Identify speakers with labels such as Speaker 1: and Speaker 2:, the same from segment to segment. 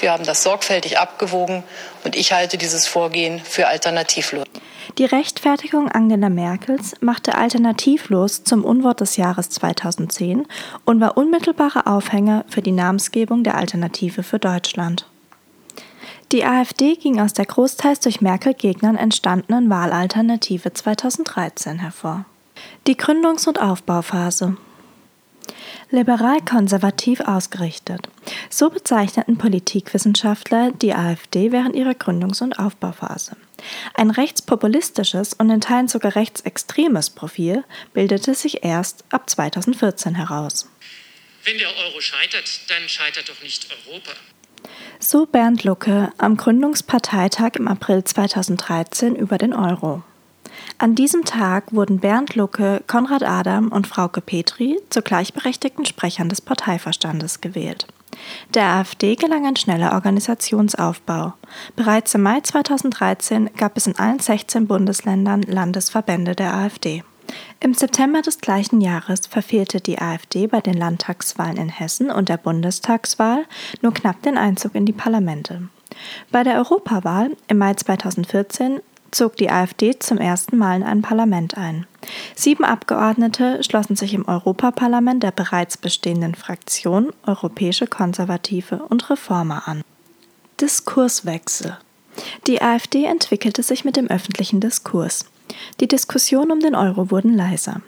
Speaker 1: Wir haben das sorgfältig abgewogen und ich halte dieses Vorgehen für alternativlos.
Speaker 2: Die Rechtfertigung Angela Merkels machte alternativlos zum Unwort des Jahres 2010 und war unmittelbarer Aufhänger für die Namensgebung der Alternative für Deutschland. Die AfD ging aus der großteils durch Merkel-Gegnern entstandenen Wahlalternative 2013 hervor. Die Gründungs- und Aufbauphase liberal-konservativ ausgerichtet. So bezeichneten Politikwissenschaftler die AfD während ihrer Gründungs- und Aufbauphase. Ein rechtspopulistisches und in Teilen sogar rechtsextremes Profil bildete sich erst ab 2014 heraus.
Speaker 3: Wenn der Euro scheitert, dann scheitert doch nicht Europa.
Speaker 2: So Bernd Lucke am Gründungsparteitag im April 2013 über den Euro. An diesem Tag wurden Bernd Lucke, Konrad Adam und Frauke Petri zu gleichberechtigten Sprechern des Parteiverstandes gewählt. Der AfD gelang ein schneller Organisationsaufbau. Bereits im Mai 2013 gab es in allen 16 Bundesländern Landesverbände der AfD. Im September des gleichen Jahres verfehlte die AfD bei den Landtagswahlen in Hessen und der Bundestagswahl nur knapp den Einzug in die Parlamente. Bei der Europawahl im Mai 2014 zog die AfD zum ersten Mal in ein Parlament ein. Sieben Abgeordnete schlossen sich im Europaparlament der bereits bestehenden Fraktion Europäische Konservative und Reformer an. Diskurswechsel Die AfD entwickelte sich mit dem öffentlichen Diskurs. Die Diskussionen um den Euro wurden leiser.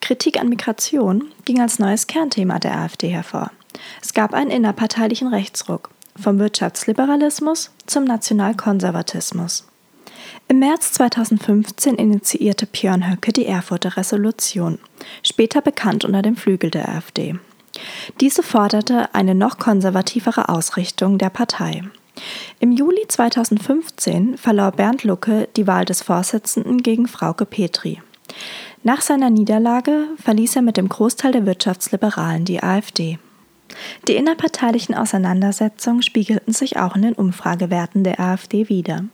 Speaker 2: Kritik an Migration ging als neues Kernthema der AfD hervor. Es gab einen innerparteilichen Rechtsruck vom Wirtschaftsliberalismus zum Nationalkonservatismus. Im März 2015 initiierte Björn Höcke die Erfurter Resolution, später bekannt unter dem Flügel der AfD. Diese forderte eine noch konservativere Ausrichtung der Partei. Im Juli 2015 verlor Bernd Lucke die Wahl des Vorsitzenden gegen Frauke Petri. Nach seiner Niederlage verließ er mit dem Großteil der Wirtschaftsliberalen die AfD. Die innerparteilichen Auseinandersetzungen spiegelten sich auch in den Umfragewerten der AfD wider.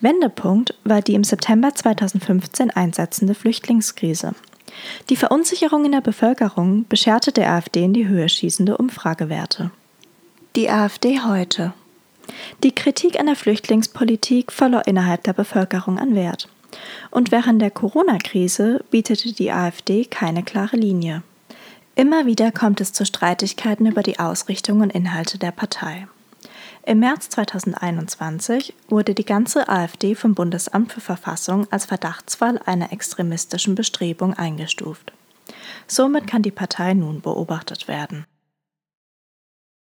Speaker 2: Wendepunkt war die im September 2015 einsetzende Flüchtlingskrise. Die Verunsicherung in der Bevölkerung bescherte der AfD in die Höhe schießende Umfragewerte. Die AfD heute. Die Kritik an der Flüchtlingspolitik verlor innerhalb der Bevölkerung an Wert. Und während der Corona-Krise bietete die AfD keine klare Linie. Immer wieder kommt es zu Streitigkeiten über die Ausrichtung und Inhalte der Partei. Im März 2021 wurde die ganze AfD vom Bundesamt für Verfassung als Verdachtsfall einer extremistischen Bestrebung eingestuft. Somit kann die Partei nun beobachtet werden.